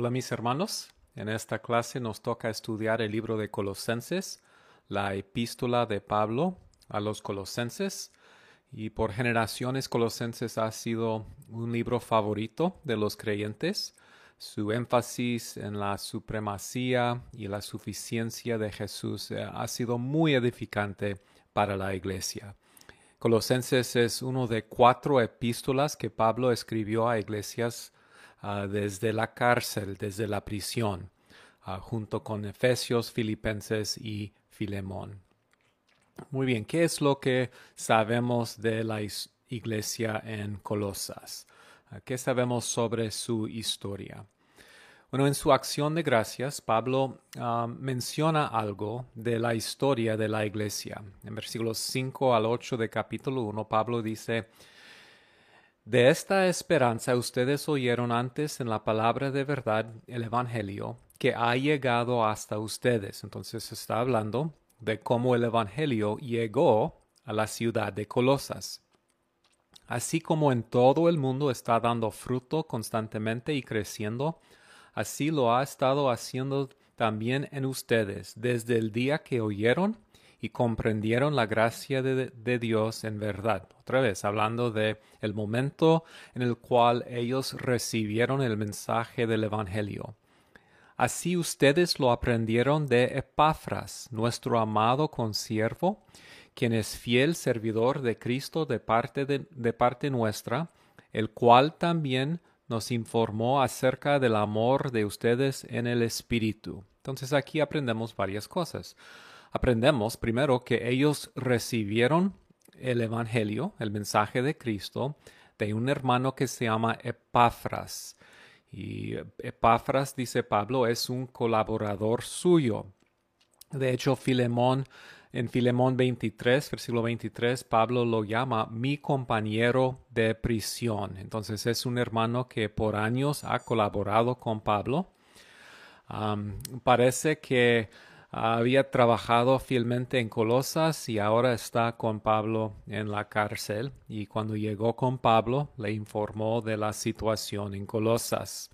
Hola mis hermanos, en esta clase nos toca estudiar el libro de Colosenses, la epístola de Pablo a los Colosenses, y por generaciones Colosenses ha sido un libro favorito de los creyentes. Su énfasis en la supremacía y la suficiencia de Jesús eh, ha sido muy edificante para la iglesia. Colosenses es uno de cuatro epístolas que Pablo escribió a iglesias Ah, desde la cárcel, desde la prisión, ah, junto con Efesios, Filipenses y Filemón. Muy bien, ¿qué es lo que sabemos de la iglesia en Colosas? Ah, ¿Qué sabemos sobre su historia? Bueno, en su acción de gracias, Pablo menciona algo de la historia de la iglesia. En versículos 5 al 8 de capítulo 1, Pablo dice, de esta esperanza ustedes oyeron antes en la palabra de verdad, el Evangelio, que ha llegado hasta ustedes. Entonces está hablando de cómo el Evangelio llegó a la ciudad de Colosas. Así como en todo el mundo está dando fruto constantemente y creciendo, así lo ha estado haciendo también en ustedes desde el día que oyeron y comprendieron la gracia de, Dios en verdad. Otra vez, hablando de el momento en el cual ellos recibieron el mensaje del Evangelio. Así ustedes lo aprendieron de Epafras, nuestro amado consiervo, quien es fiel servidor de Cristo de parte, de, de parte nuestra, el cual también nos informó acerca del amor de ustedes en el Espíritu. Entonces aquí aprendemos varias cosas aprendemos primero que ellos recibieron el Evangelio, el mensaje de Cristo, de un hermano que se llama Epafras. Y Epafras, dice Pablo, es un colaborador suyo. De hecho, Filemón, en Filemón 23, versículo 23, Pablo lo llama mi compañero de prisión. Entonces es un hermano que por años ha colaborado con Pablo. parece que había trabajado fielmente en Colosas y ahora está con Pablo en la cárcel y cuando llegó con Pablo le informó de la situación en Colosas.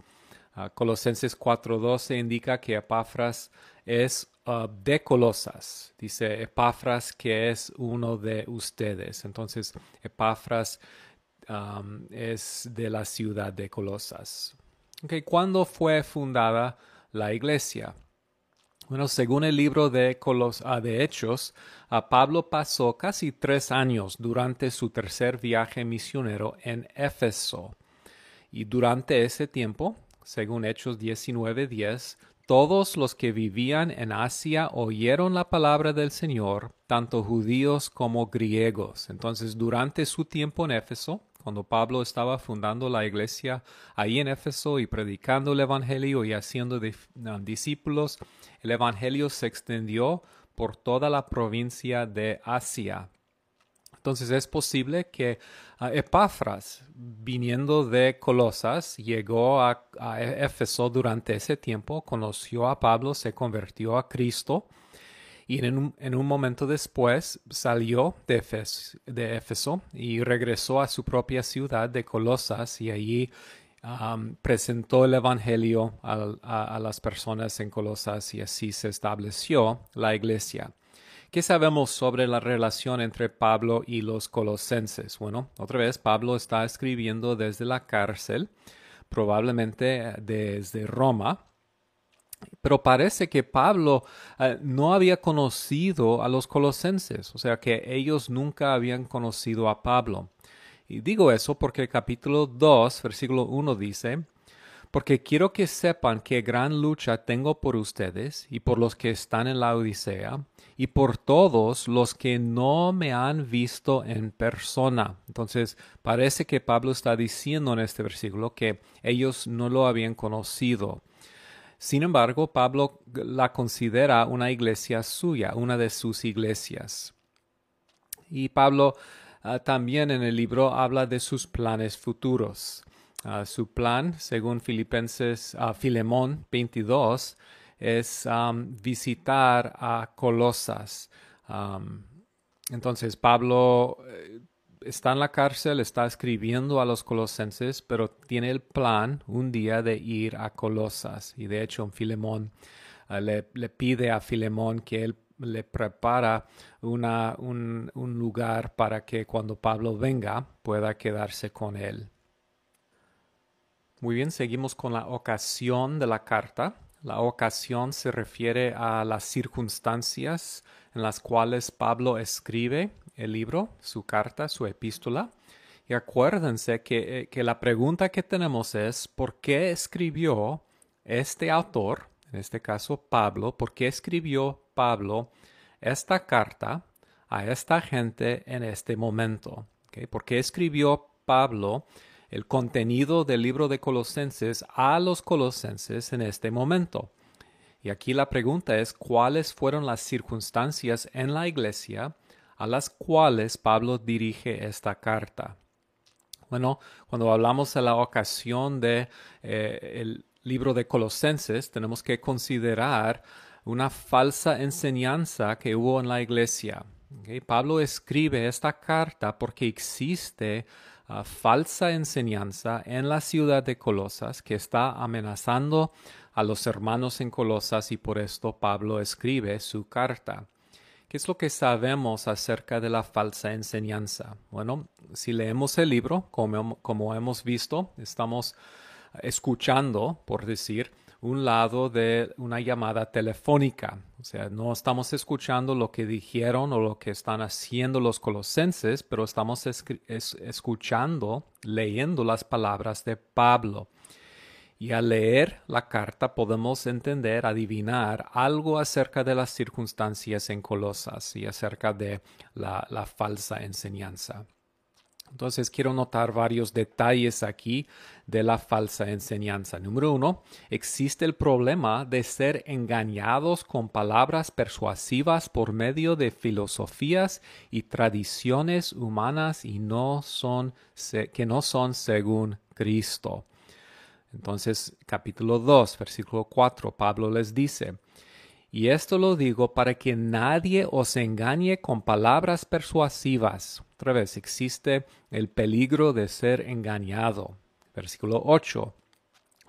Uh, Colosenses 4.12 indica que Epafras es uh, de Colosas. Dice Epafras que es uno de ustedes. Entonces Epafras es de la ciudad de Colosas. Okay, ¿Cuándo fue fundada la iglesia? Bueno, según el libro de, Colos, ah, de Hechos, a Pablo pasó casi tres años durante su tercer viaje misionero en Éfeso. Y durante ese tiempo, según Hechos 19:10, todos los que vivían en Asia oyeron la palabra del Señor, tanto judíos como griegos. Entonces, durante su tiempo en Éfeso, cuando Pablo estaba fundando la iglesia ahí en Éfeso y predicando el Evangelio y haciendo discípulos, el Evangelio se extendió por toda la provincia de Asia. Entonces es posible que uh, Epafras, viniendo de Colosas, llegó a, Éfeso durante ese tiempo, conoció a Pablo, se convirtió a Cristo y en un, momento después salió de Éfeso, y regresó a su propia ciudad de Colosas y allí um, presentó el Evangelio a, las personas en Colosas y así se estableció la iglesia. ¿Qué sabemos sobre la relación entre Pablo y los colosenses? Bueno, otra vez Pablo está escribiendo desde la cárcel, probablemente desde Roma, pero parece que Pablo eh, no había conocido a los colosenses, o sea que ellos nunca habían conocido a Pablo. Y digo eso porque el capítulo 2, versículo 1 dice, porque quiero que sepan qué gran lucha tengo por ustedes y por los que están en la Odisea y por todos los que no me han visto en persona. Entonces, parece que Pablo está diciendo en este versículo que ellos no lo habían conocido. Sin embargo, Pablo la considera una iglesia suya, una de sus iglesias. Y Pablo ah, también en el libro habla de sus planes futuros. Ah, su plan, según Filipenses, uh, Filemón 22, es visitar a Colosas. entonces, Pablo eh, está en la cárcel, está escribiendo a los colosenses, pero tiene el plan un día de ir a Colosas. Y de hecho, Filemón eh, le, pide a Filemón que él le prepara una, un, un lugar para que cuando Pablo venga pueda quedarse con él. Muy bien, seguimos con la ocasión de la carta. La ocasión se refiere a las circunstancias en las cuales Pablo escribe el libro, su carta, su epístola. Y acuérdense que, eh, que, la pregunta que tenemos es, ¿por qué escribió este autor, en este caso Pablo, por qué escribió Pablo esta carta a esta gente en este momento? ¿Por qué escribió Pablo el contenido del libro de Colosenses a los colosenses en este momento? Y aquí la pregunta es, ¿cuáles fueron las circunstancias en la iglesia a las cuales Pablo dirige esta carta? Bueno, cuando hablamos de la ocasión del de, eh, libro de Colosenses, tenemos que considerar una falsa enseñanza que hubo en la iglesia. Pablo escribe esta carta porque existe uh, falsa enseñanza en la ciudad de Colosas que está amenazando a los hermanos en Colosas y por esto Pablo escribe su carta. ¿Qué es lo que sabemos acerca de la falsa enseñanza? Bueno, si leemos el libro, como, como hemos visto, estamos escuchando, por decir, un lado de una llamada telefónica. O sea, no estamos escuchando lo que dijeron o lo que están haciendo los colosenses, pero estamos escuchando, leyendo las palabras de Pablo. Y al leer la carta podemos entender, adivinar algo acerca de las circunstancias en Colosas y acerca de la, la falsa enseñanza. Entonces quiero notar varios detalles aquí de la falsa enseñanza. Número uno, existe el problema de ser engañados con palabras persuasivas por medio de filosofías y tradiciones humanas y no son, que no son según Cristo. Entonces, capítulo 2, versículo 4, Pablo les dice, y esto lo digo para que nadie os engañe con palabras persuasivas. Otra vez, existe el peligro de ser engañado. Versículo 8.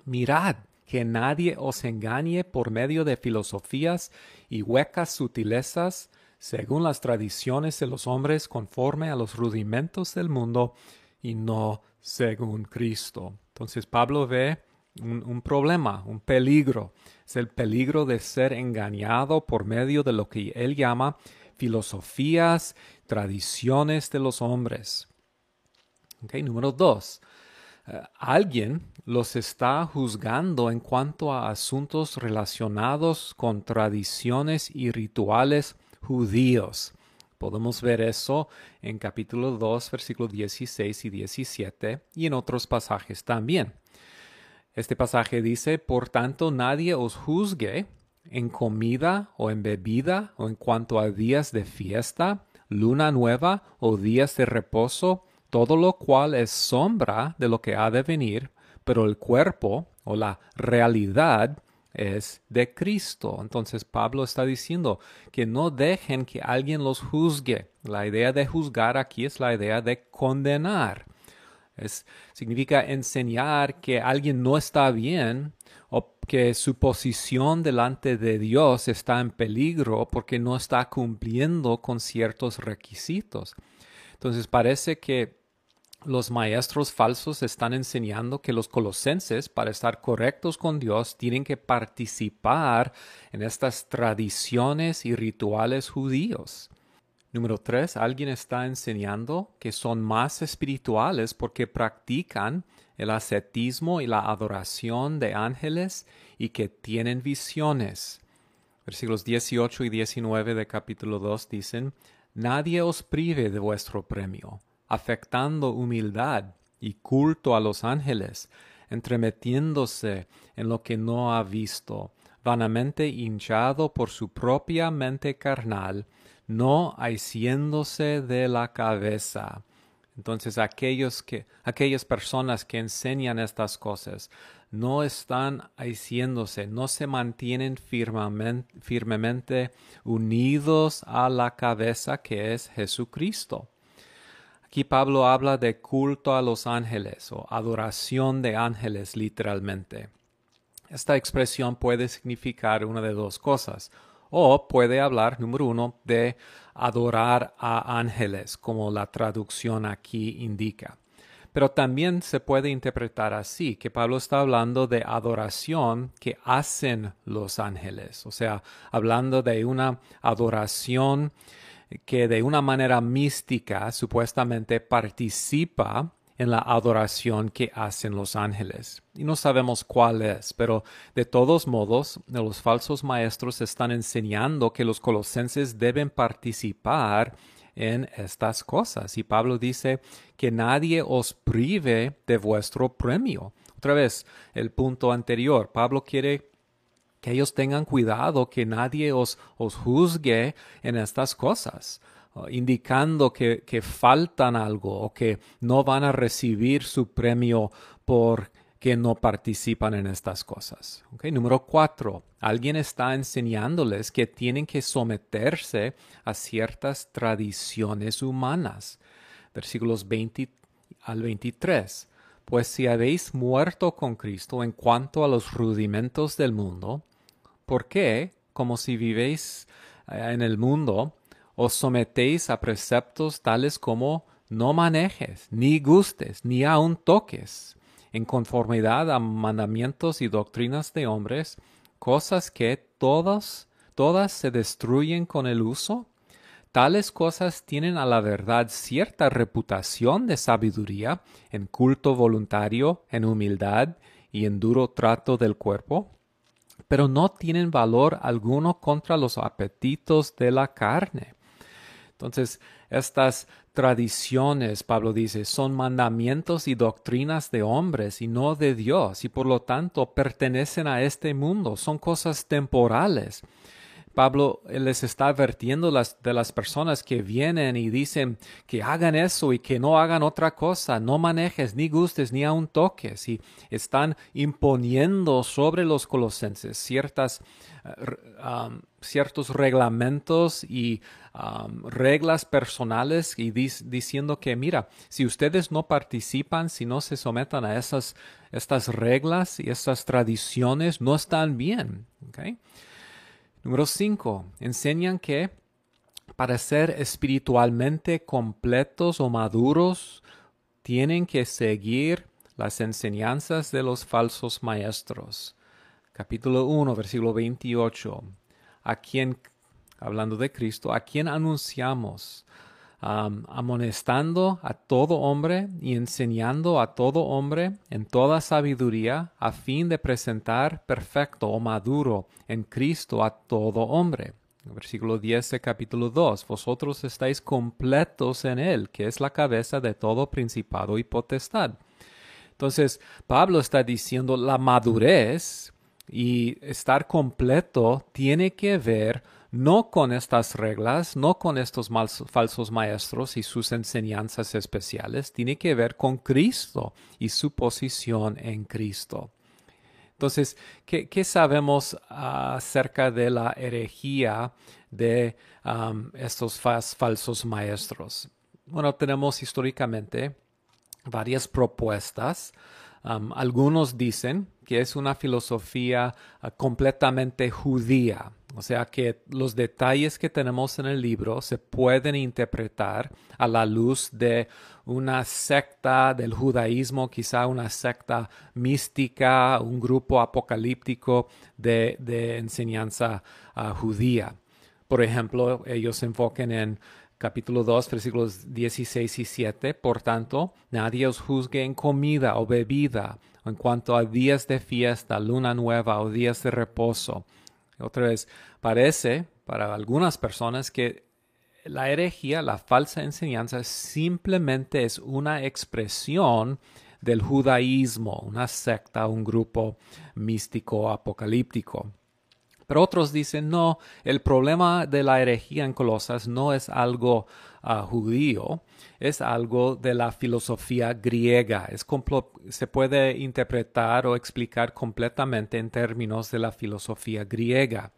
Mirad que nadie os engañe por medio de filosofías y huecas sutilezas, según las tradiciones de los hombres conforme a los rudimentos del mundo y no según Cristo. Entonces Pablo ve un, problema, un peligro. Es el peligro de ser engañado por medio de lo que él llama filosofías, tradiciones de los hombres. número dos. Eh, alguien los está juzgando en cuanto a asuntos relacionados con tradiciones y rituales judíos. Podemos ver eso en capítulo 2, versículos 16 y 17 y en otros pasajes también. Este pasaje dice, por tanto nadie os juzgue en comida o en bebida o en cuanto a días de fiesta, luna nueva o días de reposo, todo lo cual es sombra de lo que ha de venir, pero el cuerpo o la realidad es de Cristo. Entonces Pablo está diciendo que no dejen que alguien los juzgue. La idea de juzgar aquí es la idea de condenar. Es, significa enseñar que alguien no está bien o que su posición delante de Dios está en peligro porque no está cumpliendo con ciertos requisitos. Entonces parece que los maestros falsos están enseñando que los colosenses, para estar correctos con Dios, tienen que participar en estas tradiciones y rituales judíos. Número tres, alguien está enseñando que son más espirituales porque practican el ascetismo y la adoración de ángeles y que tienen visiones. Versículos 18 y 19 de capítulo 2 dicen, Nadie os prive de vuestro premio, afectando humildad y culto a los ángeles, entremetiéndose en lo que no ha visto, vanamente hinchado por su propia mente carnal, no haciéndose de la cabeza. Entonces aquellos que, aquellas personas que enseñan estas cosas no están haciéndose, no se mantienen firmemente, firmemente unidos a la cabeza que es Jesucristo. Aquí Pablo habla de culto a los ángeles o adoración de ángeles literalmente. Esta expresión puede significar una de dos cosas. O puede hablar, número uno, de adorar a ángeles, como la traducción aquí indica. Pero también se puede interpretar así, que Pablo está hablando de adoración que hacen los ángeles, o sea, hablando de una adoración que de una manera mística supuestamente participa en la adoración que hacen los ángeles. Y no sabemos cuál es, pero de todos modos, los falsos maestros están enseñando que los colosenses deben participar en estas cosas. Y Pablo dice que nadie os prive de vuestro premio. Otra vez, el punto anterior, Pablo quiere que ellos tengan cuidado, que nadie os, os juzgue en estas cosas indicando que, faltan algo o que no van a recibir su premio por que no participan en estas cosas. Número cuatro, alguien está enseñándoles que tienen que someterse a ciertas tradiciones humanas. Versículos 20 al 23. Pues si habéis muerto con Cristo en cuanto a los rudimentos del mundo, ¿por qué, como si vivéis eh, en el mundo, os sometéis a preceptos tales como no manejes, ni gustes, ni aun toques, en conformidad a mandamientos y doctrinas de hombres, cosas que todas, todas se destruyen con el uso? Tales cosas tienen a la verdad cierta reputación de sabiduría, en culto voluntario, en humildad y en duro trato del cuerpo, pero no tienen valor alguno contra los apetitos de la carne entonces, estas tradiciones, Pablo dice, son mandamientos y doctrinas de hombres y no de Dios, y por lo tanto pertenecen a este mundo, son cosas temporales. Pablo les está advirtiendo las, de las personas que vienen y dicen que hagan eso y que no hagan otra cosa, no manejes, ni gustes, ni aun toques, y están imponiendo sobre los colosenses ciertas, eh, ciertos reglamentos y reglas personales y diciendo que, mira, si ustedes no participan, si no se sometan a esas, estas reglas y estas tradiciones, no están bien. Número 5. Enseñan que para ser espiritualmente completos o maduros, tienen que seguir las enseñanzas de los falsos maestros. Capítulo 1, versículo 28. A quien, hablando de Cristo, a quien anunciamos, amonestando a todo hombre y enseñando a todo hombre en toda sabiduría, a fin de presentar perfecto o maduro en Cristo a todo hombre. Versículo 10 capítulo 2. Vosotros estáis completos en Él, que es la cabeza de todo principado y potestad. Entonces, Pablo está diciendo la madurez y estar completo tiene que ver no con estas reglas, no con estos falsos maestros y sus enseñanzas especiales, tiene que ver con Cristo y su posición en Cristo. Entonces, ¿qué, sabemos acerca de la herejía de um, estos falsos maestros? Bueno, tenemos históricamente varias propuestas. Algunos dicen que es una filosofía uh, completamente judía, o sea que los detalles que tenemos en el libro se pueden interpretar a la luz de una secta del judaísmo, quizá una secta mística, un grupo apocalíptico de, enseñanza ah, judía. Por ejemplo, ellos se enfoquen en capítulo 2, versículos 16 y 7. Por tanto, nadie os juzgue en comida o bebida, en cuanto a días de fiesta, luna nueva o días de reposo otra vez, parece para algunas personas que la herejía, la falsa enseñanza, simplemente es una expresión del judaísmo, una secta, un grupo místico apocalíptico. Pero otros dicen, no, el problema de la herejía en Colosas no es algo ah, judío, es algo de la filosofía griega. Es se puede interpretar o explicar completamente en términos de la filosofía griega.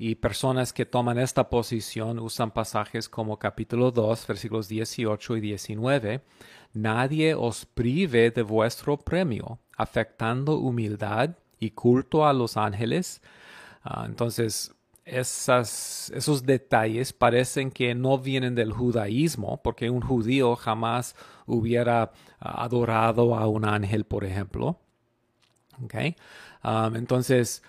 Y personas que toman esta posición usan pasajes como capítulo 2, versículos 18 y 19. Nadie os prive de vuestro premio, afectando humildad y culto a los ángeles. Ah, entonces, esos detalles parecen que no vienen del judaísmo, porque un judío jamás hubiera ah, adorado a un ángel, por ejemplo. Okay? Ah, entonces,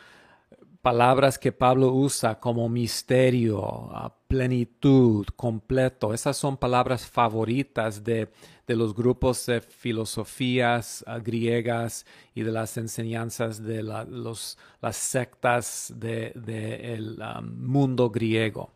palabras que Pablo usa como misterio, plenitud, completo, esas son palabras favoritas de, los grupos de filosofías ah, griegas y de las enseñanzas de los, las sectas del mundo griego.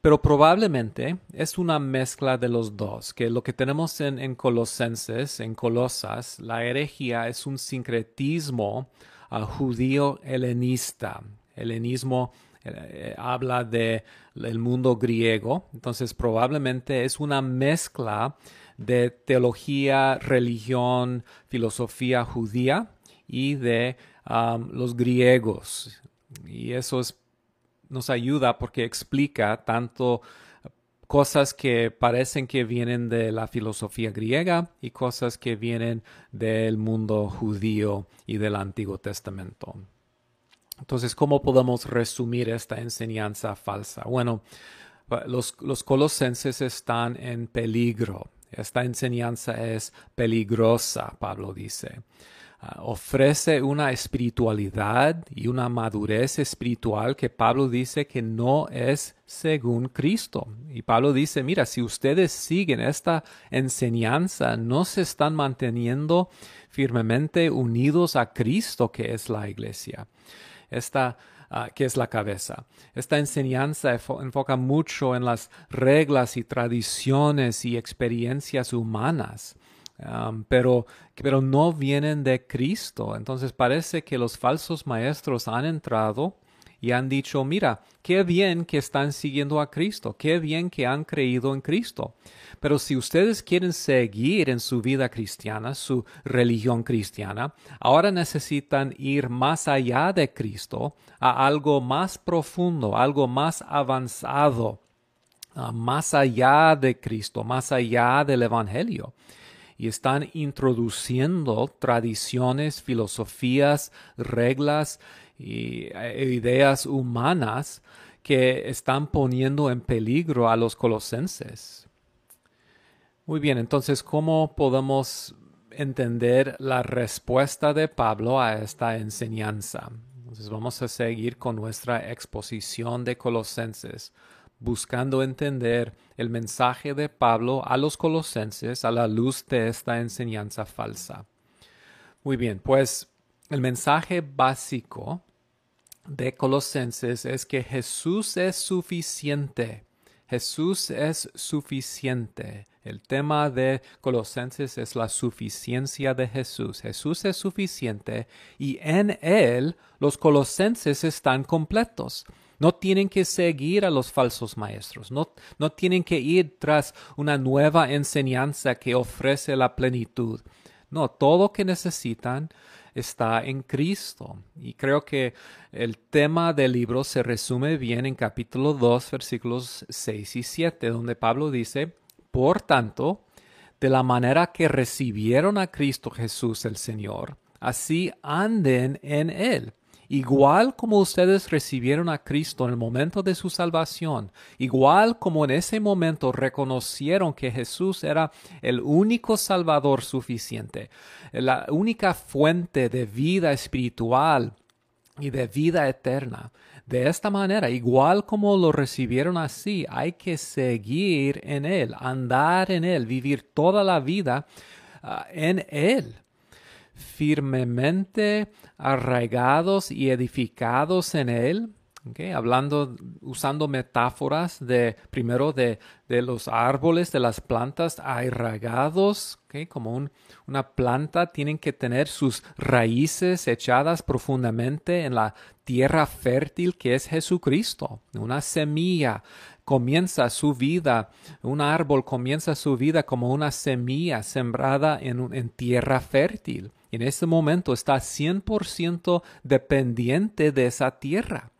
Pero probablemente es una mezcla de los dos, que lo que tenemos en, en Colosenses, en Colosas, la herejía es un sincretismo judío helenista. Helenismo eh, habla de el mundo griego, entonces probablemente es una mezcla de teología, religión, filosofía judía y de los griegos. Y eso nos ayuda porque explica tanto cosas que parecen que vienen de la filosofía griega y cosas que vienen del mundo judío y del Antiguo Testamento. Entonces, ¿cómo podemos resumir esta enseñanza falsa? Bueno, los, los colosenses están en peligro. Esta enseñanza es peligrosa, Pablo dice. Ah, ofrece una espiritualidad y una madurez espiritual que Pablo dice que no es según Cristo. Y Pablo dice, mira, si ustedes siguen esta enseñanza, no se están manteniendo firmemente unidos a Cristo, que es la iglesia. Esta ah, que es la cabeza. Esta enseñanza enfoca mucho en las reglas y tradiciones y experiencias humanas pero, pero no vienen de Cristo. Entonces parece que los falsos maestros han entrado y han dicho, mira, qué bien que están siguiendo a Cristo, qué bien que han creído en Cristo. Pero si ustedes quieren seguir en su vida cristiana, su religión cristiana, ahora necesitan ir más allá de Cristo a algo más profundo, algo más avanzado, más allá de Cristo, más allá del Evangelio y están introduciendo tradiciones, filosofías, reglas y e ideas humanas que están poniendo en peligro a los colosenses. Muy bien, entonces, ¿cómo podemos entender la respuesta de Pablo a esta enseñanza? Entonces vamos a seguir con nuestra exposición de Colosenses buscando entender el mensaje de Pablo a los colosenses a la luz de esta enseñanza falsa. Muy bien, pues el mensaje básico de Colosenses es que Jesús es suficiente. Jesús es suficiente. El tema de Colosenses es la suficiencia de Jesús. Jesús es suficiente y en Él los colosenses están completos. No tienen que seguir a los falsos maestros, no, no tienen que ir tras una nueva enseñanza que ofrece la plenitud. No, todo lo que necesitan está en Cristo. Y creo que el tema del libro se resume bien en capítulo 2, versículos 6 y 7, donde Pablo dice, por tanto, de la manera que recibieron a Cristo Jesús el Señor, así anden en Él igual como ustedes recibieron a Cristo en el momento de su salvación, igual como en ese momento reconocieron que Jesús era el único Salvador suficiente, la única fuente de vida espiritual y de vida eterna. De esta manera, igual como lo recibieron así, hay que seguir en Él, andar en Él, vivir toda la vida ah, en Él firmemente arraigados y edificados en él, hablando, usando metáforas de, primero de, de, los árboles, de las plantas arraigados, como una planta, tienen que tener sus raíces echadas profundamente en la tierra fértil que es Jesucristo, una semilla comienza su vida, un árbol comienza su vida como una semilla sembrada en, en tierra fértil. En ese momento está 100% dependiente de esa tierra.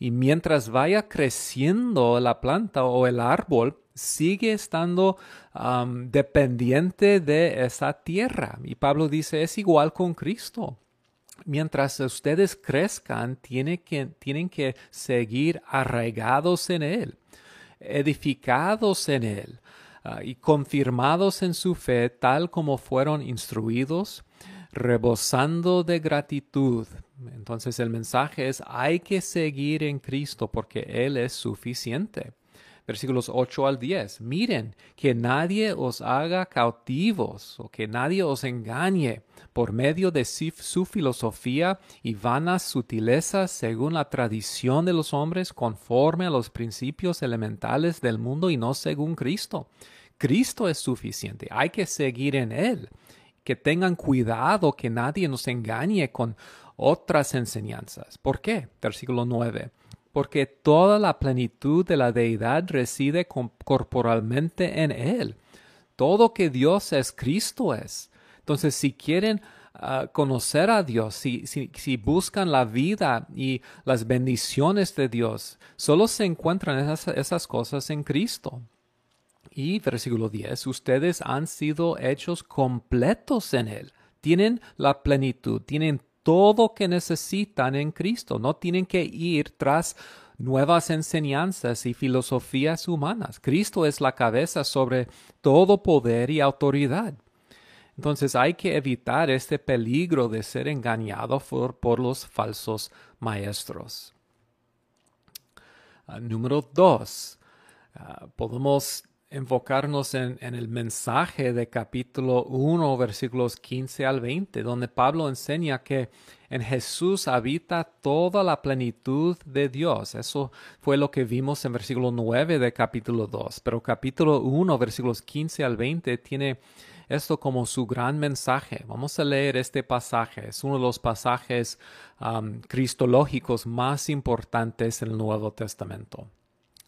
Y mientras vaya creciendo la planta o el árbol, sigue estando dependiente de esa tierra. Y Pablo dice, es igual con Cristo. Mientras ustedes crezcan, tienen que, tienen que seguir arraigados en Él, edificados en Él ah, y confirmados en su fe tal como fueron instruidos, rebosando de gratitud. Entonces el mensaje es, hay que seguir en Cristo porque Él es suficiente versículos 8 al 10. Miren, que nadie os haga cautivos o que nadie os engañe por medio de su filosofía y vanas sutilezas según la tradición de los hombres conforme a los principios elementales del mundo y no según Cristo. Cristo es suficiente, hay que seguir en Él. Que tengan cuidado que nadie nos engañe con otras enseñanzas. ¿Por qué? Versículo 9 porque toda la plenitud de la deidad reside corporalmente en Él. Todo que Dios es, Cristo es. Entonces, si quieren ah, conocer a Dios, si, si, buscan la vida y las bendiciones de Dios, solo se encuentran esas, esas cosas en Cristo. Y versículo 10, ustedes han sido hechos completos en Él. Tienen la plenitud, tienen todo que necesitan en Cristo. No tienen que ir tras nuevas enseñanzas y filosofías humanas. Cristo es la cabeza sobre todo poder y autoridad. Entonces hay que evitar este peligro de ser engañado por, los falsos maestros. Ah, número dos, ah, podemos enfocarnos en, el mensaje de capítulo 1, versículos 15 al 20, donde Pablo enseña que en Jesús habita toda la plenitud de Dios. Eso fue lo que vimos en versículo 9 de capítulo 2. Pero capítulo 1, versículos 15 al 20, tiene esto como su gran mensaje. Vamos a leer este pasaje. Es uno de los pasajes cristológicos más importantes en el Nuevo Testamento.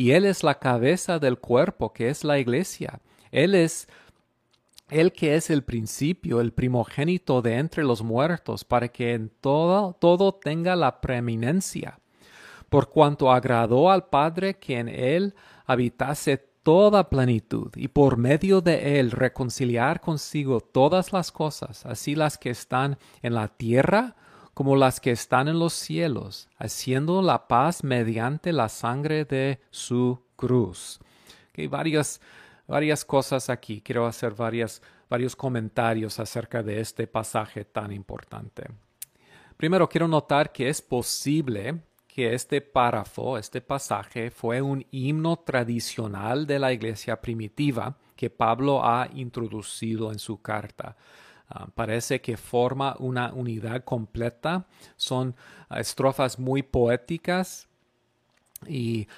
y Él es la cabeza del cuerpo, que es la iglesia. Él es el que es el principio, el primogénito de entre los muertos, para que en todo, todo tenga la preeminencia. Por cuanto agradó al Padre que en Él habitase toda plenitud, y por medio de Él reconciliar consigo todas las cosas, así las que están en la tierra como las que están en los cielos, haciendo la paz mediante la sangre de su cruz. Hay varias, varias cosas aquí. Quiero hacer varias, varios comentarios acerca de este pasaje tan importante. Primero, quiero notar que es posible que este párrafo, este pasaje, fue un himno tradicional de la iglesia primitiva que Pablo ha introducido en su carta. Ah, parece que forma una unidad completa. Son ah, estrofas muy poéticas y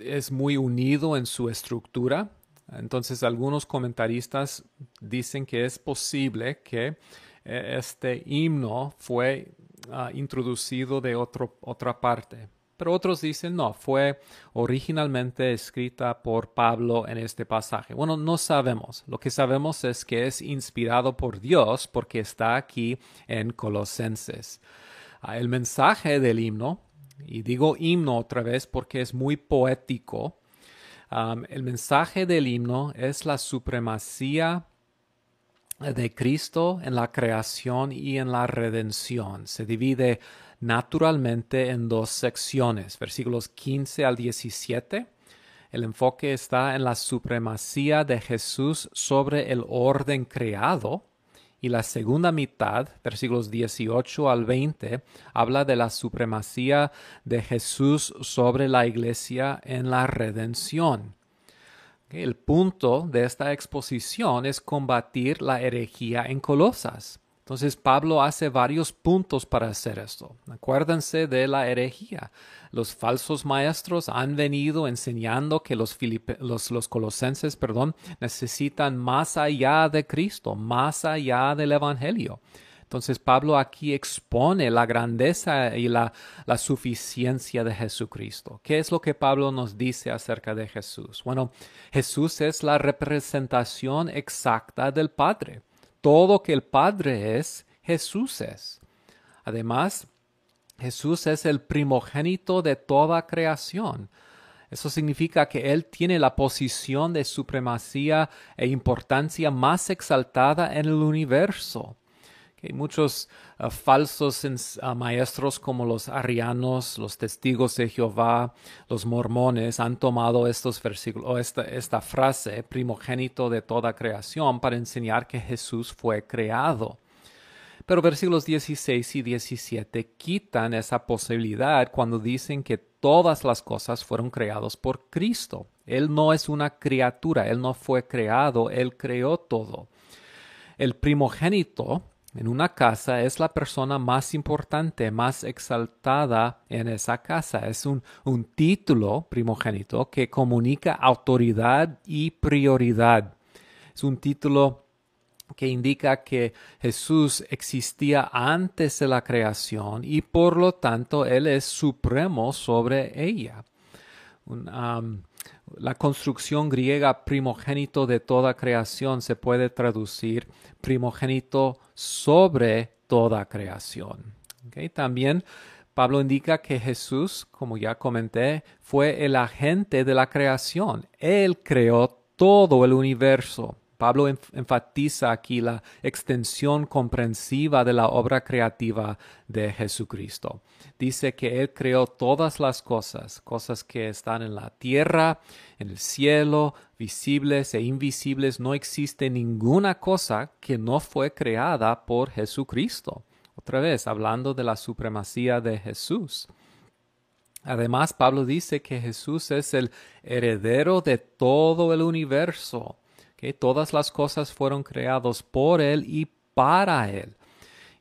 es muy unido en su estructura. Entonces algunos comentaristas dicen que es posible que eh, este himno fue ah, introducido de otra parte. Pero otros dicen no, fue originalmente escrita por Pablo en este pasaje. Bueno, no sabemos. Lo que sabemos es que es inspirado por Dios porque está aquí en Colosenses. Ah, el mensaje del himno, y digo himno otra vez porque es muy poético, el mensaje del himno es la supremacía de Cristo en la creación y en la redención. Se divide naturalmente en dos secciones, versículos 15 al 17. El enfoque está en la supremacía de Jesús sobre el orden creado y la segunda mitad, versículos 18 al 20, habla de la supremacía de Jesús sobre la iglesia en la redención. El punto de esta exposición es combatir la herejía en Colosas Entonces Pablo hace varios puntos para hacer esto. Acuérdense de la herejía. Los falsos maestros han venido enseñando que los, los, los, colosenses perdón, necesitan más allá de Cristo, más allá del Evangelio. Entonces Pablo aquí expone la grandeza y la, la suficiencia de Jesucristo. ¿Qué es lo que Pablo nos dice acerca de Jesús? Bueno, Jesús es la representación exacta del Padre todo que el Padre es, Jesús es. Además, Jesús es el primogénito de toda creación. Eso significa que Él tiene la posición de supremacía e importancia más exaltada en el universo. Muchos uh, falsos uh, maestros como los arianos, los testigos de Jehová, los mormones han tomado estos versículos o esta, esta frase, primogénito de toda creación, para enseñar que Jesús fue creado. Pero versículos 16 y 17 quitan esa posibilidad cuando dicen que todas las cosas fueron creadas por Cristo. Él no es una criatura, Él no fue creado, Él creó todo. El primogénito en una casa es la persona más importante, más exaltada en esa casa. Es un, título primogénito que comunica autoridad y prioridad. Es un título que indica que Jesús existía antes de la creación y por lo tanto Él es supremo sobre ella. La construcción griega primogénito de toda creación se puede traducir primogénito sobre toda creación. También Pablo indica que Jesús, como ya comenté, fue el agente de la creación. Él creó todo el universo. Pablo enfatiza aquí la extensión comprensiva de la obra creativa de Jesucristo. Dice que Él creó todas las cosas, cosas que están en la tierra, en el cielo, visibles e invisibles. No existe ninguna cosa que no fue creada por Jesucristo. Otra vez, hablando de la supremacía de Jesús. Además, Pablo dice que Jesús es el heredero de todo el universo que todas las cosas fueron creadas por Él y para Él.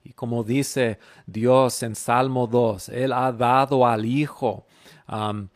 Y como dice Dios en Salmo 2, Él ha dado al Hijo um,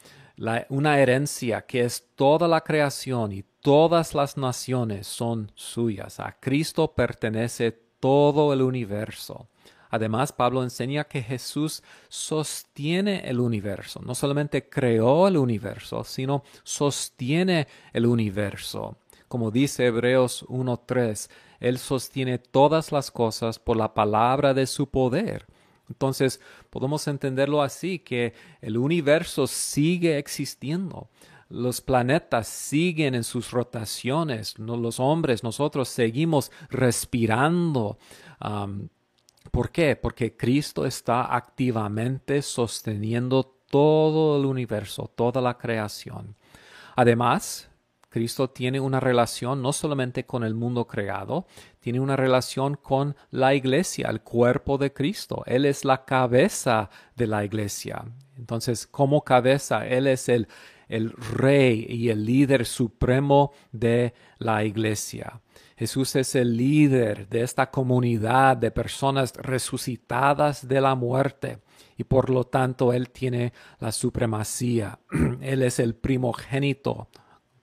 una herencia que es toda la creación y todas las naciones son suyas. A Cristo pertenece todo el universo. Además, Pablo enseña que Jesús sostiene el universo. No solamente creó el universo, sino sostiene el universo. Como dice Hebreos 1.3, Él sostiene todas las cosas por la palabra de su poder. Entonces, podemos entenderlo así, que el universo sigue existiendo. Los planetas siguen en sus rotaciones. Los hombres, nosotros seguimos respirando. ¿Por qué? Porque Cristo está activamente sosteniendo todo el universo, toda la creación. Además, Cristo tiene una relación no solamente con el mundo creado, tiene una relación con la iglesia, el cuerpo de Cristo. Él es la cabeza de la iglesia. Entonces, como cabeza, Él es el, el rey y el líder supremo de la iglesia. Jesús es el líder de esta comunidad de personas resucitadas de la muerte y por lo tanto Él tiene la supremacía. Él es el primogénito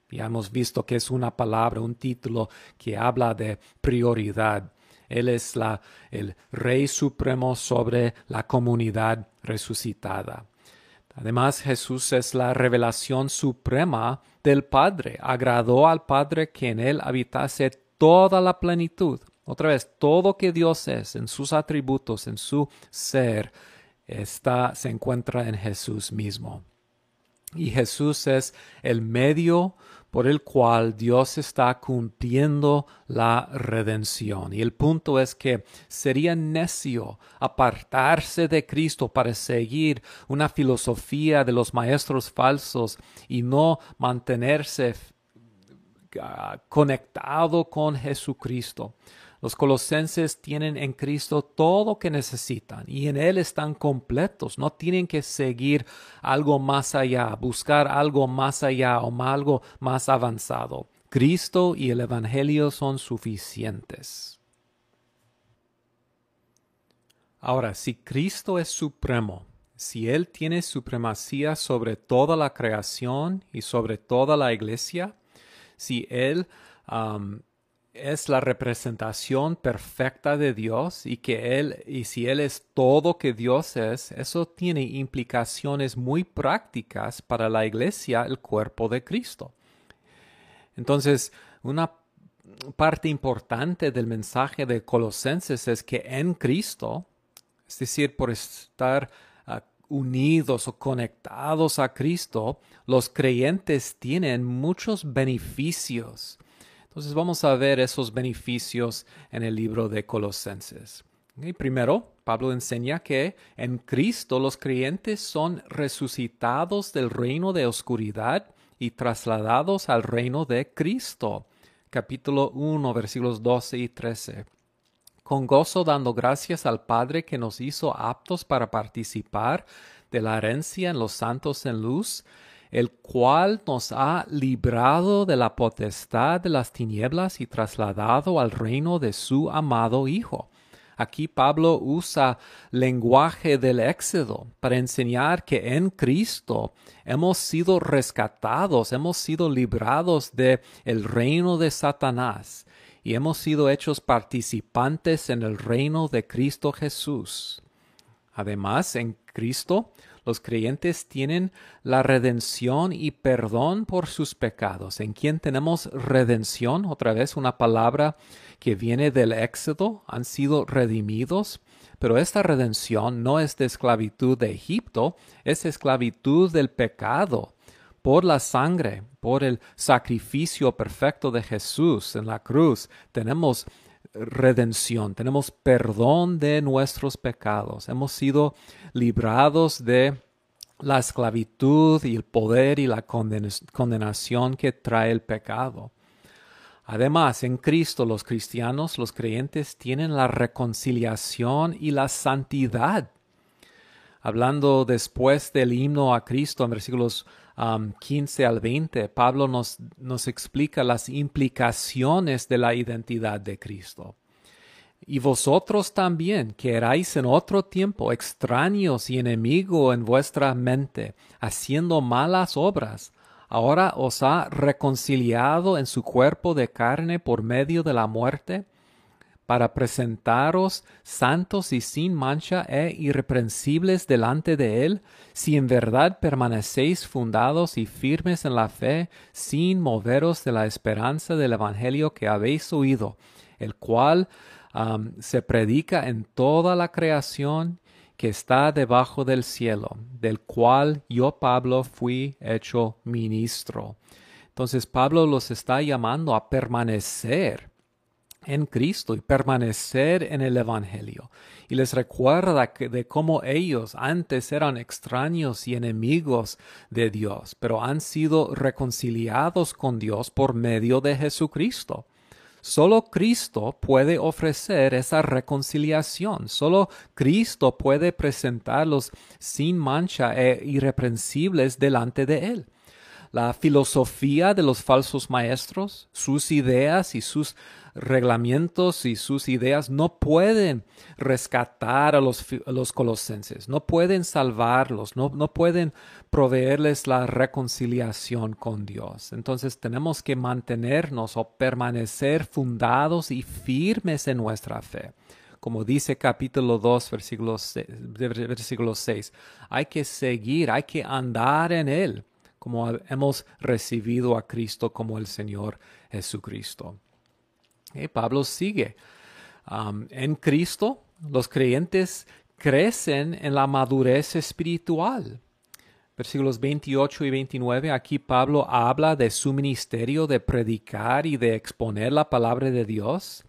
ya hemos visto que es una palabra, un título que habla de prioridad. Él es la, el Rey Supremo sobre la comunidad resucitada. Además, Jesús es la revelación suprema del Padre. Agradó al Padre que en Él habitase toda la plenitud. Otra vez, todo que Dios es, en sus atributos, en su ser, está, se encuentra en Jesús mismo. Y Jesús es el medio por el cual Dios está cumpliendo la redención. Y el punto es que sería necio apartarse de Cristo para seguir una filosofía de los maestros falsos y no mantenerse ah, conectado con Jesucristo. Los colosenses tienen en Cristo todo lo que necesitan y en Él están completos. No tienen que seguir algo más allá, buscar algo más allá o algo más avanzado. Cristo y el Evangelio son suficientes. Ahora, si Cristo es supremo, si Él tiene supremacía sobre toda la creación y sobre toda la iglesia, si Él es la representación perfecta de Dios y que Él, y si Él es todo que Dios es, eso tiene implicaciones muy prácticas para la iglesia, el cuerpo de Cristo. Entonces, una parte importante del mensaje de Colosenses es que en Cristo, es decir, por estar ah, unidos o conectados a Cristo, los creyentes tienen muchos beneficios entonces vamos a ver esos beneficios en el libro de Colosenses. primero, Pablo enseña que en Cristo los creyentes son resucitados del reino de oscuridad y trasladados al reino de Cristo. Capítulo 1, versículos 12 y 13. Con gozo dando gracias al Padre que nos hizo aptos para participar de la herencia en los santos en luz, el cual nos ha librado de la potestad de las tinieblas y trasladado al reino de su amado Hijo. Aquí Pablo usa lenguaje del Éxodo para enseñar que en Cristo hemos sido rescatados, hemos sido librados de el reino de Satanás y hemos sido hechos participantes en el reino de Cristo Jesús. Además, en Cristo los creyentes tienen la redención y perdón por sus pecados. ¿En quién tenemos redención? Otra vez una palabra que viene del Éxodo. Han sido redimidos. Pero esta redención no es de esclavitud de Egipto, es esclavitud del pecado por la sangre, por el sacrificio perfecto de Jesús en la cruz. Tenemos redención, tenemos perdón de nuestros pecados, hemos sido librados de la esclavitud y el poder y la condenación que trae el pecado. Además, en Cristo los cristianos, los creyentes, tienen la reconciliación y la santidad. Hablando después del himno a Cristo en versículos 15 um, al 20, Pablo nos, nos explica las implicaciones de la identidad de Cristo. Y vosotros también, que erais en otro tiempo extraños y enemigos en vuestra mente, haciendo malas obras, ahora os ha reconciliado en su cuerpo de carne por medio de la muerte, para presentaros santos y sin mancha e irreprensibles delante de Él, si en verdad permanecéis fundados y firmes en la fe, sin moveros de la esperanza del Evangelio que habéis oído, el cual se predica en toda la creación que está debajo del cielo, del cual yo, Pablo, fui hecho ministro. Entonces Pablo los está llamando a permanecer en Cristo y permanecer en el Evangelio. Y les recuerda que de cómo ellos antes eran extraños y enemigos de Dios, pero han sido reconciliados con Dios por medio de Jesucristo. Solo Cristo puede ofrecer esa reconciliación. Solo Cristo puede presentarlos sin mancha e irreprensibles delante de Él la filosofía de los falsos maestros, sus ideas y sus reglamentos y sus ideas no pueden rescatar a los, los colosenses, no pueden salvarlos, no, no pueden proveerles la reconciliación con Dios. Entonces tenemos que mantenernos o permanecer fundados y firmes en nuestra fe como dice capítulo 2, versículo 6, versículo 6. Hay que seguir, hay que andar en Él como hemos recibido a Cristo como el Señor Jesucristo. Y Pablo sigue. En Cristo los creyentes crecen en la madurez espiritual. Versículos 28 y 29, aquí Pablo habla de su ministerio de predicar y de exponer la palabra de Dios.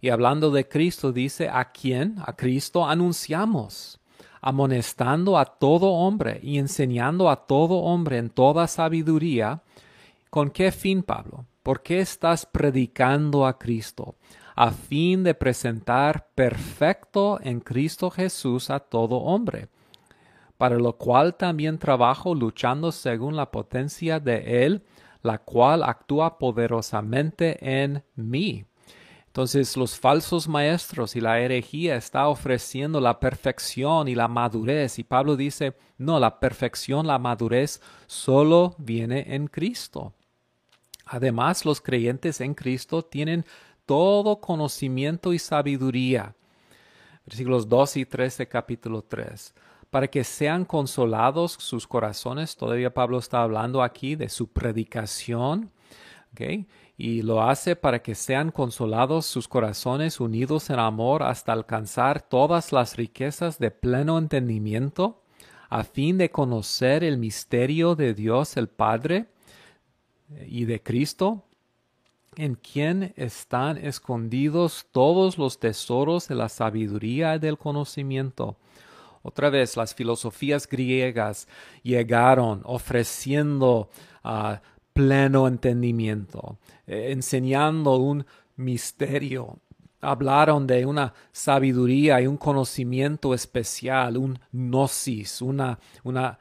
Y hablando de Cristo dice, ¿a quién? A Cristo anunciamos amonestando a todo hombre y enseñando a todo hombre en toda sabiduría. ¿Con qué fin, Pablo? ¿Por qué estás predicando a Cristo? A fin de presentar perfecto en Cristo Jesús a todo hombre, para lo cual también trabajo luchando según la potencia de Él, la cual actúa poderosamente en mí. Entonces los falsos maestros y la herejía está ofreciendo la perfección y la madurez y Pablo dice, no, la perfección, la madurez solo viene en Cristo. Además, los creyentes en Cristo tienen todo conocimiento y sabiduría. Versículos 2 y 3 de capítulo 3 para que sean consolados sus corazones. Todavía Pablo está hablando aquí de su predicación. Y lo hace para que sean consolados sus corazones unidos en amor hasta alcanzar todas las riquezas de pleno entendimiento, a fin de conocer el misterio de Dios el Padre y de Cristo, en quien están escondidos todos los tesoros de la sabiduría y del conocimiento otra vez las filosofías griegas llegaron ofreciendo uh, pleno entendimiento, eh, enseñando un misterio. Hablaron de una sabiduría y un conocimiento especial, un gnosis, una, una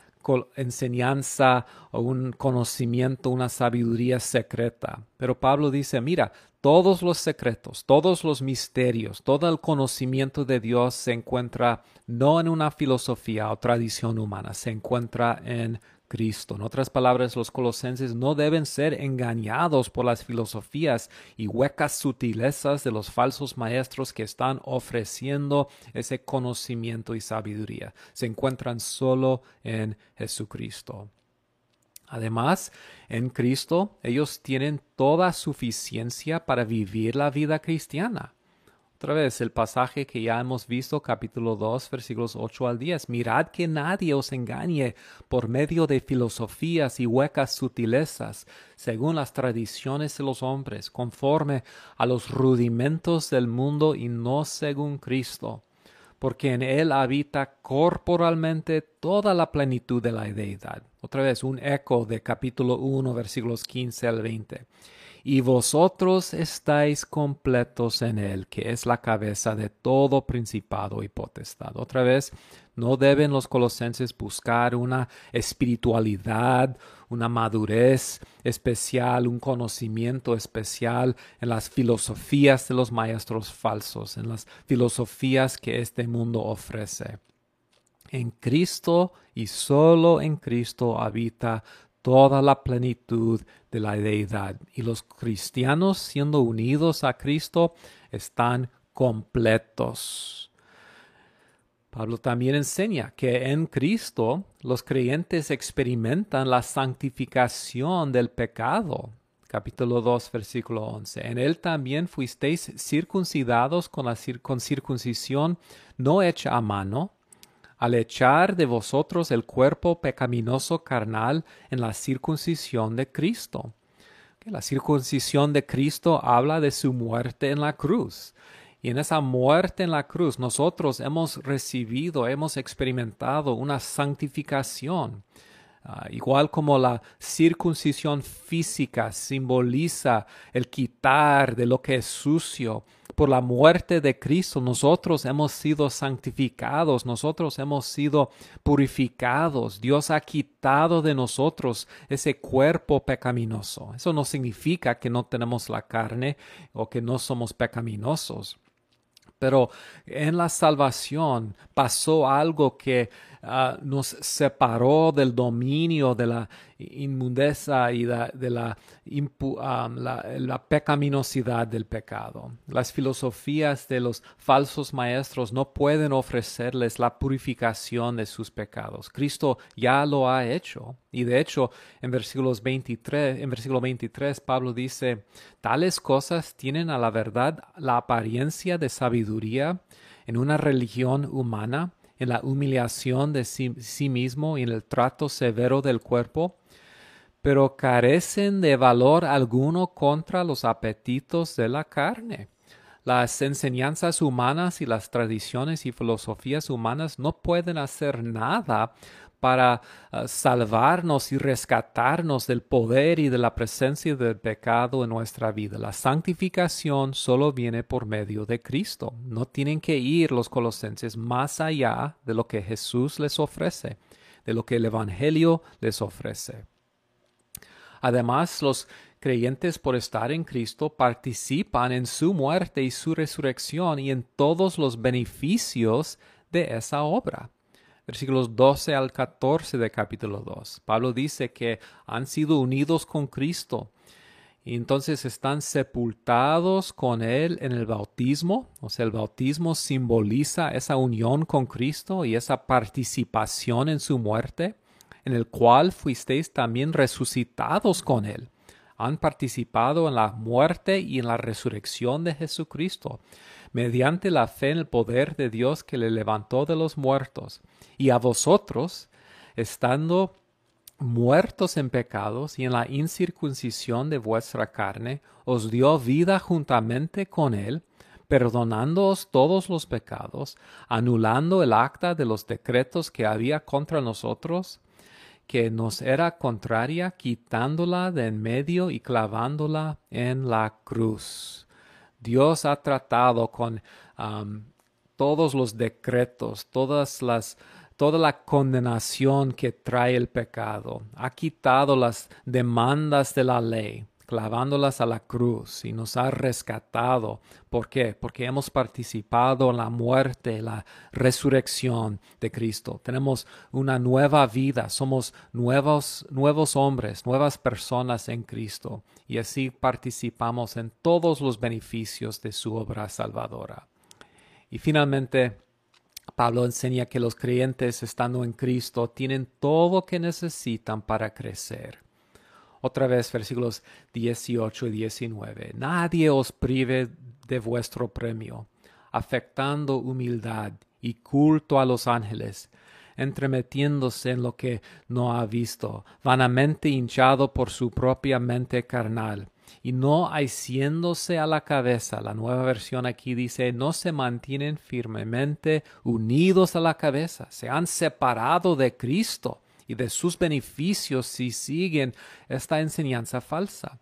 enseñanza o un conocimiento, una sabiduría secreta. Pero Pablo dice, mira, todos los secretos, todos los misterios, todo el conocimiento de Dios se encuentra no en una filosofía o tradición humana, se encuentra en Cristo. En otras palabras, los colosenses no deben ser engañados por las filosofías y huecas sutilezas de los falsos maestros que están ofreciendo ese conocimiento y sabiduría. Se encuentran solo en Jesucristo. Además, en Cristo ellos tienen toda suficiencia para vivir la vida cristiana. Otra vez, el pasaje que ya hemos visto, capítulo 2, versículos 8 al 10. Mirad que nadie os engañe por medio de filosofías y huecas sutilezas, según las tradiciones de los hombres, conforme a los rudimentos del mundo y no según Cristo, porque en él habita corporalmente toda la plenitud de la deidad. Otra vez, un eco de capítulo 1, versículos 15 al 20 y vosotros estáis completos en él, que es la cabeza de todo principado y potestad. Otra vez, no deben los colosenses buscar una espiritualidad, una madurez especial, un conocimiento especial en las filosofías de los maestros falsos, en las filosofías que este mundo ofrece. En Cristo y solo en Cristo habita toda la plenitud de la deidad. Y los cristianos, siendo unidos a Cristo, están completos. Pablo también enseña que en Cristo los creyentes experimentan la santificación del pecado. Capítulo 2, versículo 11. En él también fuisteis circuncidados con la circuncisión no hecha a mano, al echar de vosotros el cuerpo pecaminoso carnal en la circuncisión de Cristo. La circuncisión de Cristo habla de su muerte en la cruz. Y en esa muerte en la cruz nosotros hemos recibido, hemos experimentado una santificación. Ah, igual como la circuncisión física simboliza el quitar de lo que es sucio, por la muerte de Cristo nosotros hemos sido santificados, nosotros hemos sido purificados. Dios ha quitado de nosotros ese cuerpo pecaminoso. Eso no significa que no tenemos la carne o que no somos pecaminosos. Pero en la salvación pasó algo que Ah, nos separó del dominio de la inmundeza y de la, la, pecaminosidad del pecado. Las filosofías de los falsos maestros no pueden ofrecerles la purificación de sus pecados. Cristo ya lo ha hecho. Y de hecho, en versículos 23, en versículo 23, Pablo dice, tales cosas tienen a la verdad la apariencia de sabiduría en una religión humana en la humillación de sí, mismo y en el trato severo del cuerpo, pero carecen de valor alguno contra los apetitos de la carne. Las enseñanzas humanas y las tradiciones y filosofías humanas no pueden hacer nada para ah, salvarnos y rescatarnos del poder y de la presencia del pecado en nuestra vida. La santificación solo viene por medio de Cristo. No tienen que ir los colosenses más allá de lo que Jesús les ofrece, de lo que el Evangelio les ofrece. Además, los creyentes por estar en Cristo participan en su muerte y su resurrección y en todos los beneficios de esa obra. Versículos 12 al 14 de capítulo 2. Pablo dice que han sido unidos con Cristo y entonces están sepultados con Él en el bautismo. O sea, el bautismo simboliza esa unión con Cristo y esa participación en su muerte, en el cual fuisteis también resucitados con Él. Han participado en la muerte y en la resurrección de Jesucristo, mediante la fe en el poder de Dios que le levantó de los muertos. Y a vosotros, estando muertos en pecados y en la incircuncisión de vuestra carne, os dio vida juntamente con él, perdonándoos todos los pecados, anulando el acta de los decretos que había contra nosotros, que nos era contraria, quitándola de en medio y clavándola en la cruz. Dios ha tratado con todos los decretos, todas las toda la condenación que trae el pecado, ha quitado las demandas de la ley, clavándolas a la cruz y nos ha rescatado. ¿Por qué? Porque hemos participado en la muerte, la resurrección de Cristo. Tenemos una nueva vida, somos nuevos, nuevos hombres, nuevas personas en Cristo y así participamos en todos los beneficios de su obra salvadora. Y finalmente, Pablo enseña que los creyentes estando en Cristo tienen todo lo que necesitan para crecer. Otra vez versículos 18 y 19. Nadie os prive de vuestro premio, afectando humildad y culto a los ángeles, entremetiéndose en lo que no ha visto, vanamente hinchado por su propia mente carnal y no haciéndose a la cabeza. La nueva versión aquí dice, no se mantienen firmemente unidos a la cabeza, se han separado de Cristo y de sus beneficios si siguen esta enseñanza falsa.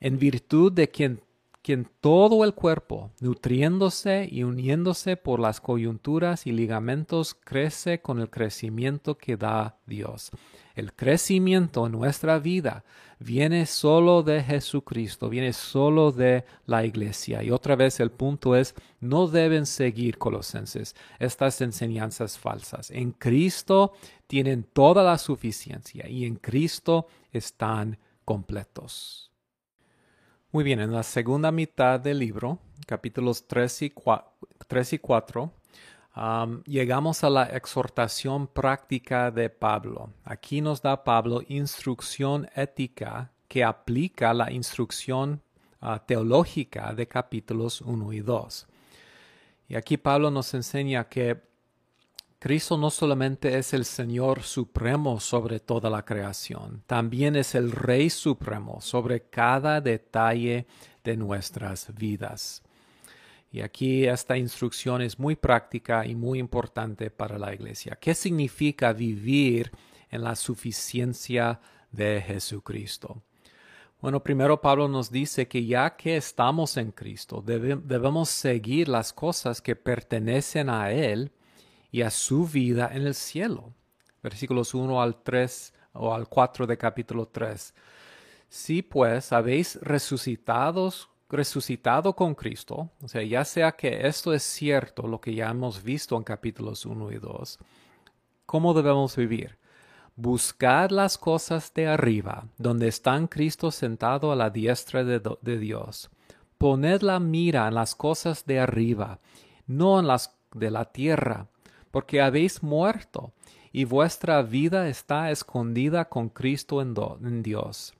En virtud de quien, quien todo el cuerpo, nutriéndose y uniéndose por las coyunturas y ligamentos, crece con el crecimiento que da Dios. El crecimiento en nuestra vida viene solo de Jesucristo, viene solo de la iglesia. Y otra vez el punto es, no deben seguir, colosenses, estas enseñanzas falsas. En Cristo tienen toda la suficiencia y en Cristo están completos. Muy bien, en la segunda mitad del libro, capítulos 3 y 4, llegamos a la exhortación práctica de Pablo. Aquí nos da Pablo instrucción ética que aplica la instrucción ah, teológica de capítulos 1 y 2. Y aquí Pablo nos enseña que Cristo no solamente es el Señor supremo sobre toda la creación, también es el Rey supremo sobre cada detalle de nuestras vidas. Y aquí esta instrucción es muy práctica y muy importante para la iglesia. ¿Qué significa vivir en la suficiencia de Jesucristo? Bueno, primero Pablo nos dice que ya que estamos en Cristo, debemos seguir las cosas que pertenecen a Él y a su vida en el cielo. Versículos 1 al 3 o al 4 de capítulo 3. Si pues habéis resucitados resucitado con Cristo, o sea, ya sea que esto es cierto, lo que ya hemos visto en capítulos 1 y 2, ¿cómo debemos vivir? Buscad las cosas de arriba, donde está Cristo sentado a la diestra de, Dios. Poned la mira en las cosas de arriba, no en las de la tierra, porque habéis muerto, y vuestra vida está escondida con Cristo en Dios.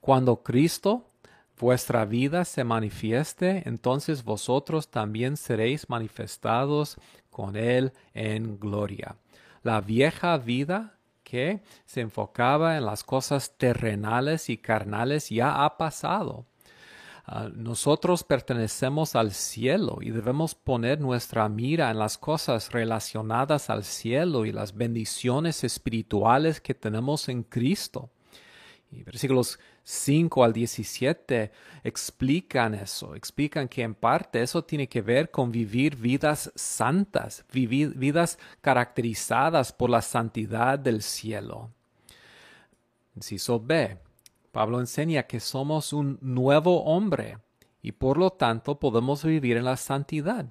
Cuando Cristo, vuestra vida se manifieste, entonces vosotros también seréis manifestados con Él en gloria. La vieja vida que se enfocaba en las cosas terrenales y carnales ya ha pasado. Ah, nosotros pertenecemos al cielo y debemos poner nuestra mira en las cosas relacionadas al cielo y las bendiciones espirituales que tenemos en Cristo. Versículos 5 al 17 explican eso, explican que en parte eso tiene que ver con vivir vidas santas, vivir vidas caracterizadas por la santidad del cielo. Inciso B. Pablo enseña que somos un nuevo hombre y por lo tanto podemos vivir en la santidad.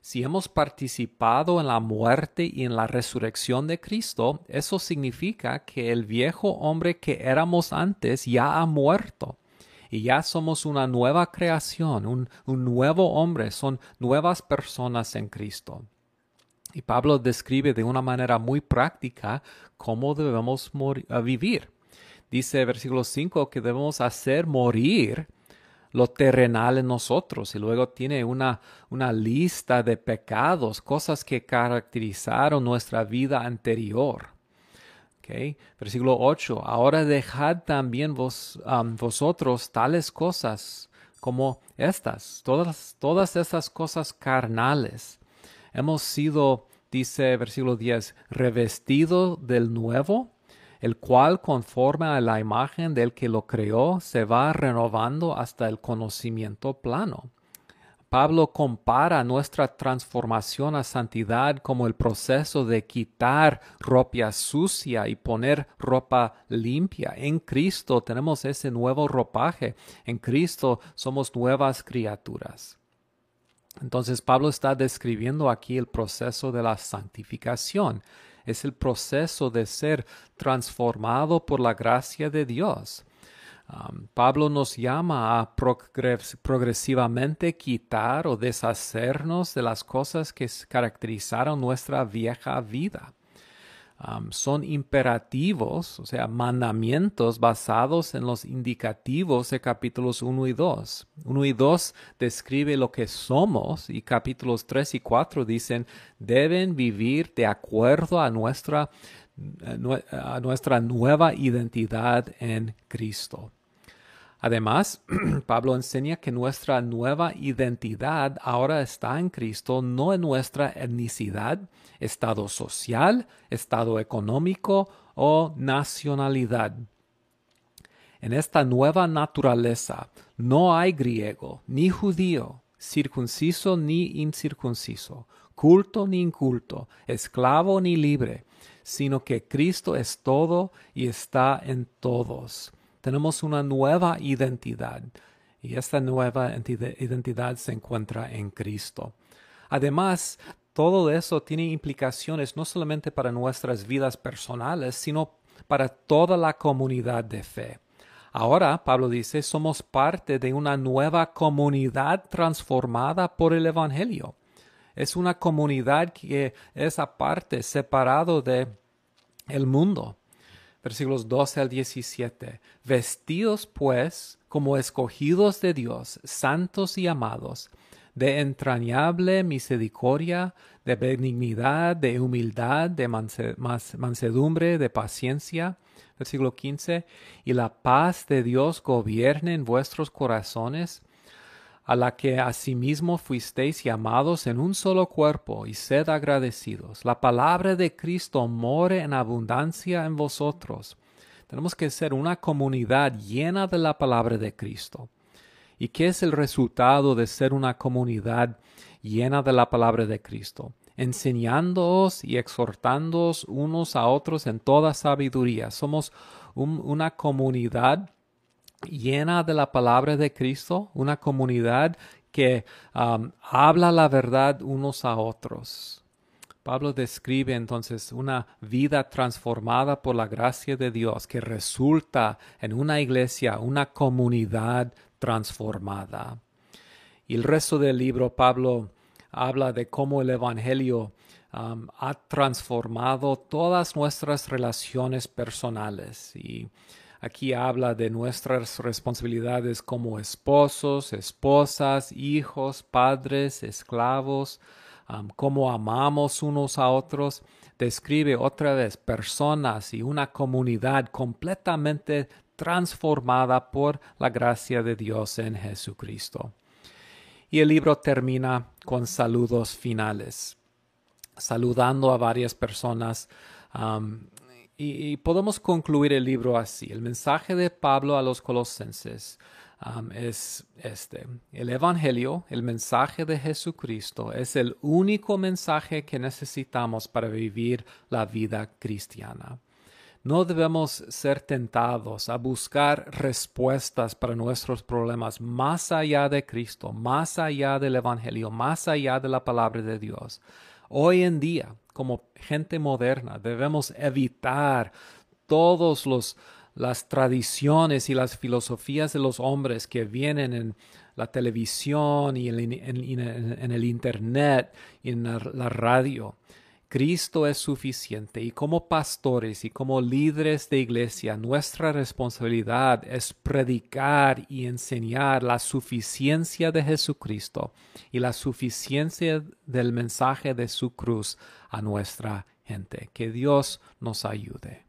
Si hemos participado en la muerte y en la resurrección de Cristo, eso significa que el viejo hombre que éramos antes ya ha muerto y ya somos una nueva creación, un, nuevo hombre, son nuevas personas en Cristo. Y Pablo describe de una manera muy práctica cómo debemos vivir. Dice versículo 5 que debemos hacer morir lo terrenal en nosotros y luego tiene una, una lista de pecados, cosas que caracterizaron nuestra vida anterior. Versículo 8. Ahora dejad también vos, vosotros tales cosas como estas, todas, todas estas cosas carnales. Hemos sido, dice versículo 10, revestido del nuevo, el cual conforme a la imagen del que lo creó se va renovando hasta el conocimiento plano Pablo compara nuestra transformación a santidad como el proceso de quitar ropa sucia y poner ropa limpia. En Cristo tenemos ese nuevo ropaje. En Cristo somos nuevas criaturas. Entonces Pablo está describiendo aquí el proceso de la santificación. Es el proceso de ser transformado por la gracia de Dios. Pablo nos llama a progresivamente quitar o deshacernos de las cosas que caracterizaron nuestra vieja vida. Son imperativos, o sea, mandamientos basados en los indicativos de capítulos 1 y 2. 1 y 2 describe lo que somos y capítulos 3 y 4 dicen deben vivir de acuerdo a nuestra, a nuestra nueva identidad en Cristo. Además, Pablo enseña que nuestra nueva identidad ahora está en Cristo, no en nuestra etnicidad, estado social, estado económico o nacionalidad. En esta nueva naturaleza no hay griego, ni judío, circunciso ni incircunciso, culto ni inculto, esclavo ni libre, sino que Cristo es todo y está en todos tenemos una nueva identidad y esta nueva identidad se encuentra en Cristo. Además, todo eso tiene implicaciones no solamente para nuestras vidas personales, sino para toda la comunidad de fe. Ahora, Pablo dice, somos parte de una nueva comunidad transformada por el Evangelio. Es una comunidad que es aparte, separado de el mundo versículos 12 al 17. Vestidos pues como escogidos de Dios, santos y amados, de entrañable misericordia, de benignidad, de humildad, de mansedumbre, de paciencia. Versículo 15. Y la paz de Dios gobierne en vuestros corazones, a la que asimismo fuisteis llamados en un solo cuerpo, y sed agradecidos. La palabra de Cristo more en abundancia en vosotros. Tenemos que ser una comunidad llena de la palabra de Cristo. ¿Y qué es el resultado de ser una comunidad llena de la palabra de Cristo? Enseñándoos y exhortándoos unos a otros en toda sabiduría. Somos una comunidad llena de la palabra de Cristo, una comunidad que um, habla la verdad unos a otros. Pablo describe entonces una vida transformada por la gracia de Dios que resulta en una iglesia, una comunidad transformada. Y el resto del libro, Pablo habla de cómo el Evangelio um, ha transformado todas nuestras relaciones personales y Aquí habla de nuestras responsabilidades como esposos, esposas, hijos, padres, esclavos, cómo amamos unos a otros. Describe otra vez personas y una comunidad completamente transformada por la gracia de Dios en Jesucristo. Y el libro termina con saludos finales, saludando a varias personas y, podemos concluir el libro así. El mensaje de Pablo a los colosenses um, es este. El Evangelio, el mensaje de Jesucristo, es el único mensaje que necesitamos para vivir la vida cristiana. No debemos ser tentados a buscar respuestas para nuestros problemas más allá de Cristo, más allá del Evangelio, más allá de la palabra de Dios. Hoy en día, como gente moderna, debemos evitar todos los las tradiciones y las filosofías de los hombres que vienen en la televisión y en, el internet y en la radio. Cristo es suficiente y como pastores y como líderes de iglesia nuestra responsabilidad es predicar y enseñar la suficiencia de Jesucristo y la suficiencia del mensaje de su cruz a nuestra gente. Que Dios nos ayude.